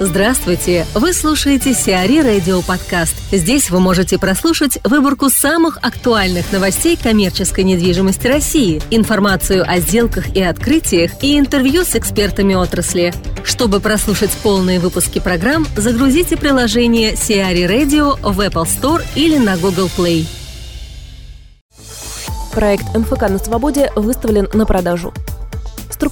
Здравствуйте! Вы слушаете Сиари Радио Подкаст. Здесь вы можете прослушать выборку самых актуальных новостей коммерческой недвижимости России, информацию о сделках и открытиях и интервью с экспертами отрасли. Чтобы прослушать полные выпуски программ, загрузите приложение Сиари Radio в Apple Store или на Google Play. Проект МФК на свободе выставлен на продажу.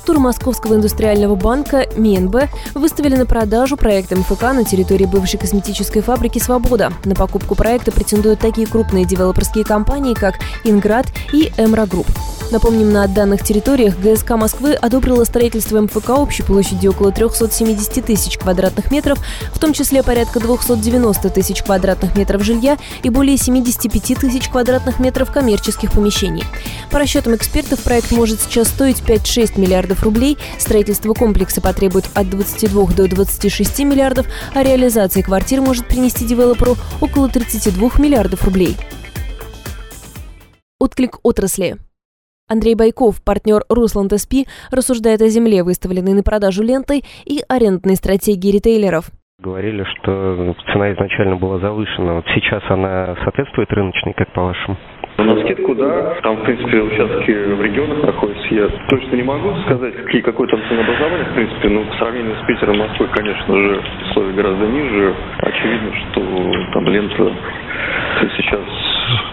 Структуры Московского индустриального банка МИНБ выставили на продажу проект МФК на территории бывшей косметической фабрики «Свобода». На покупку проекта претендуют такие крупные девелоперские компании, как «Инград» и «MR Group». Напомним, на данных территориях ГЗК Москвы одобрила строительство МФК общей площадью около 370 тысяч квадратных метров, в том числе порядка 290 тысяч квадратных метров жилья и более 75 тысяч квадратных метров коммерческих помещений. По расчетам экспертов, проект может сейчас стоить 5-6 миллиардов рублей, строительство комплекса потребует от 22 до 26 миллиардов, а реализация квартир может принести девелоперу около 32 миллиардов рублей. Отклик отрасли. Андрей Байков, партнер Руслан ТСП, рассуждает о земле, выставленной на продажу лентой, и арендной стратегии ритейлеров. Говорили, что цена изначально была завышена. Вот сейчас она соответствует рыночной, как по-вашему? На скидку, да. Там, в принципе, участки в регионах находятся. Я точно не могу сказать, какие, какое там ценообразование, в принципе. Но по сравнению с Питером, Москвой, конечно же, условия гораздо ниже. Очевидно, что там лента сейчас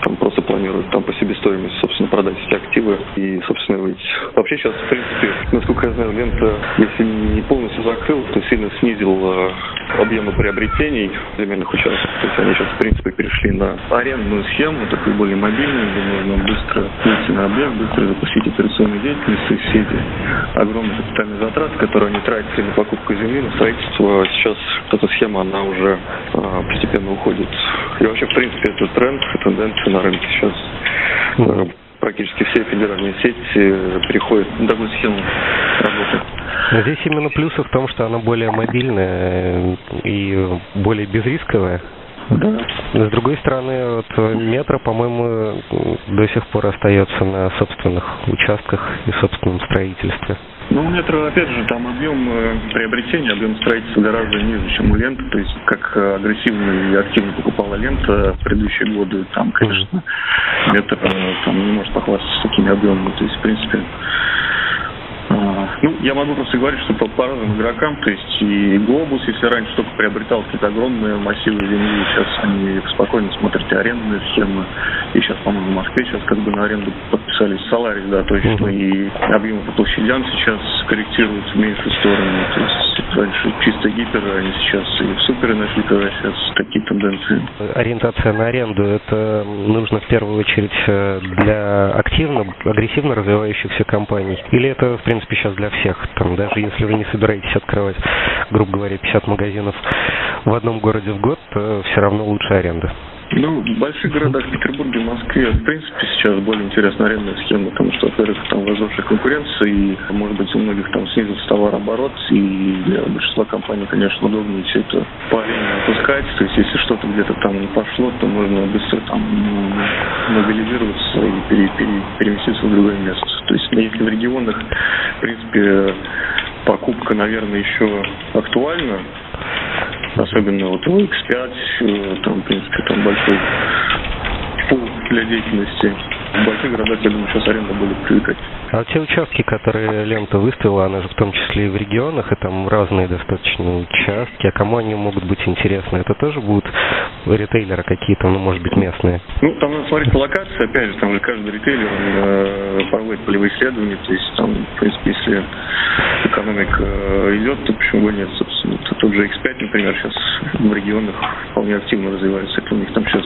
там просто планируют там по себестоимости, собственно, продать эти активы и, собственно, выйти. Вообще сейчас, в принципе, насколько я знаю, лента, если не полностью закрыл, то сильно снизил объемы приобретений земельных участков. То есть они сейчас, в принципе, перешли на арендную схему, такую более мобильную, где можно быстро выйти на объект, быстро запустить операционную деятельность. Есть все эти огромные капитальные затраты, которые они тратили на покупку земли, на строительство, сейчас эта схема, она уже э, постепенно уходит. И вообще, в принципе, это тренд, тенденция на рынке сейчас. Э, практически все федеральные сети переходят на такую схему работы. Здесь именно плюсы в том, что она более мобильная и более безрисковая. Да. С другой стороны, вот метро, по-моему, до сих пор остается на собственных участках и собственном строительстве. Ну, у метро, опять же, там объем э, приобретения, объем строительства гораздо ниже, чем у ленты. То есть, как агрессивно и активно покупала лента в предыдущие годы, там, конечно, метро э, там, не может похвастаться такими объемами. То есть, в принципе, ну, я могу просто говорить, что по, по разным игрокам, то есть и Глобус, если раньше только приобретал какие-то огромные массивы земли, сейчас они спокойно смотрят и арендные схемы, и сейчас, по-моему, в Москве сейчас как бы на аренду подписались Соларис, да, точно, и объемы по площадям сейчас корректируются в меньшую сторону, то есть раньше чисто гиперы, они сейчас и в суперы начали сейчас такие тенденции. Ориентация на аренду, это нужно в первую очередь э, для активно, агрессивно развивающихся компаний, или это, в принципе, сейчас для всех. Там, даже если вы не собираетесь открывать, грубо говоря, 50 магазинов в одном городе в год, то все равно лучше аренда. Ну, в больших городах, Петербурге, Москве, в принципе, сейчас более интересная арендная схема, потому что, во-первых, там возросшая конкуренция, и, может быть, у многих там снизился товарооборот, и для большинства компаний, конечно, удобнее все это по аренде опускать, то есть, если что-то где-то там не пошло, то можно быстро там мобилизироваться и пере, пере, переместиться в другое место. То есть, если в регионах, в принципе, покупка, наверное, еще актуальна, особенно вот X5, э, там, в принципе, там большой пул для деятельности. В больших городах, я думаю, сейчас аренда будет привлекать. А те участки, которые лента выставила, она же в том числе и в регионах, и там разные достаточно участки, а кому они могут быть интересны? Это тоже будут ритейлеры какие-то, ну, может быть, местные? Ну, там надо смотреть по локации, опять же, там же каждый ритейлер он, э, проводит полевые исследования, то есть там, в принципе, если экономика э, идет, то почему бы нет, собственно, то тот же X5, например, сейчас в регионах вполне активно развивается, это у них там сейчас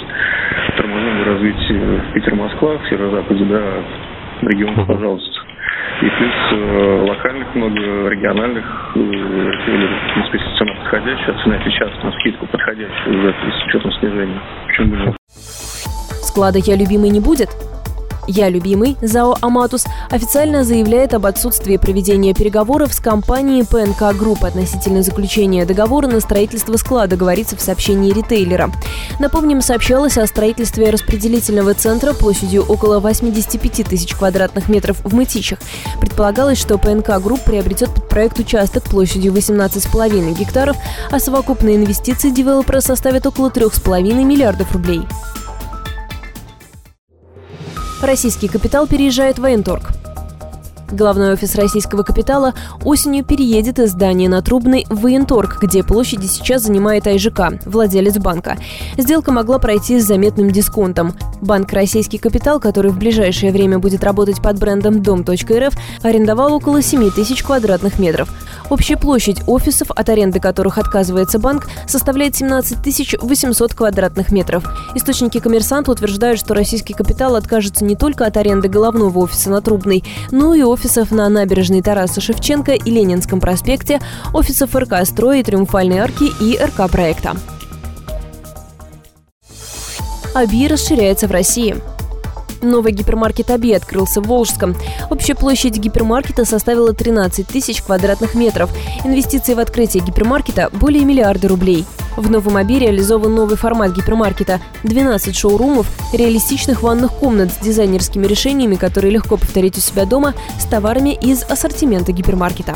тормозное развитие Питер-Москва, в северо-западе, да, регионах, пожалуйста. И плюс э, локальных много, региональных, э, в принципе, цена подходящая, цена сейчас на скидку подходящая уже, с учетом снижения. Почему бы нет? Склада «Я любимый» не будет? «Я любимый» ЗАО «Аматус» официально заявляет об отсутствии проведения переговоров с компанией PNK Group относительно заключения договора на строительство склада, говорится в сообщении ритейлера. Напомним, сообщалось о строительстве распределительного центра площадью около 85 тысяч квадратных метров в Мытищах. Предполагалось, что PNK Group приобретет под проект участок площадью 18,5 гектаров, а совокупные инвестиции девелопера составят около 3,5 миллиардов рублей. Российский капитал переезжает в военторг. Главный офис российского капитала осенью переедет из здания на Трубной в Военторг, где площади сейчас занимает АИЖК, владелец банка. Сделка могла пройти с заметным дисконтом. Банк «Российский капитал», который в ближайшее время будет работать под брендом «Дом.рф», арендовал около 7 тысяч квадратных метров. Общая площадь офисов, от аренды которых отказывается банк, составляет 17 800 квадратных метров. Источники коммерсанта утверждают, что российский капитал откажется не только от аренды головного офиса на Трубной, но и офисов на набережной Тараса Шевченко и Ленинском проспекте, офисов РК «Строй» и «Триумфальной арки» и РК «Проекта». АБИ расширяется в России. Новый гипермаркет «Аби» открылся в Волжском. Общая площадь гипермаркета составила 13 тысяч квадратных метров. Инвестиции в открытие гипермаркета – более миллиарда рублей. В Новом Аби реализован новый формат гипермаркета – 12 шоурумов, реалистичных ванных комнат с дизайнерскими решениями, которые легко повторить у себя дома, с товарами из ассортимента гипермаркета.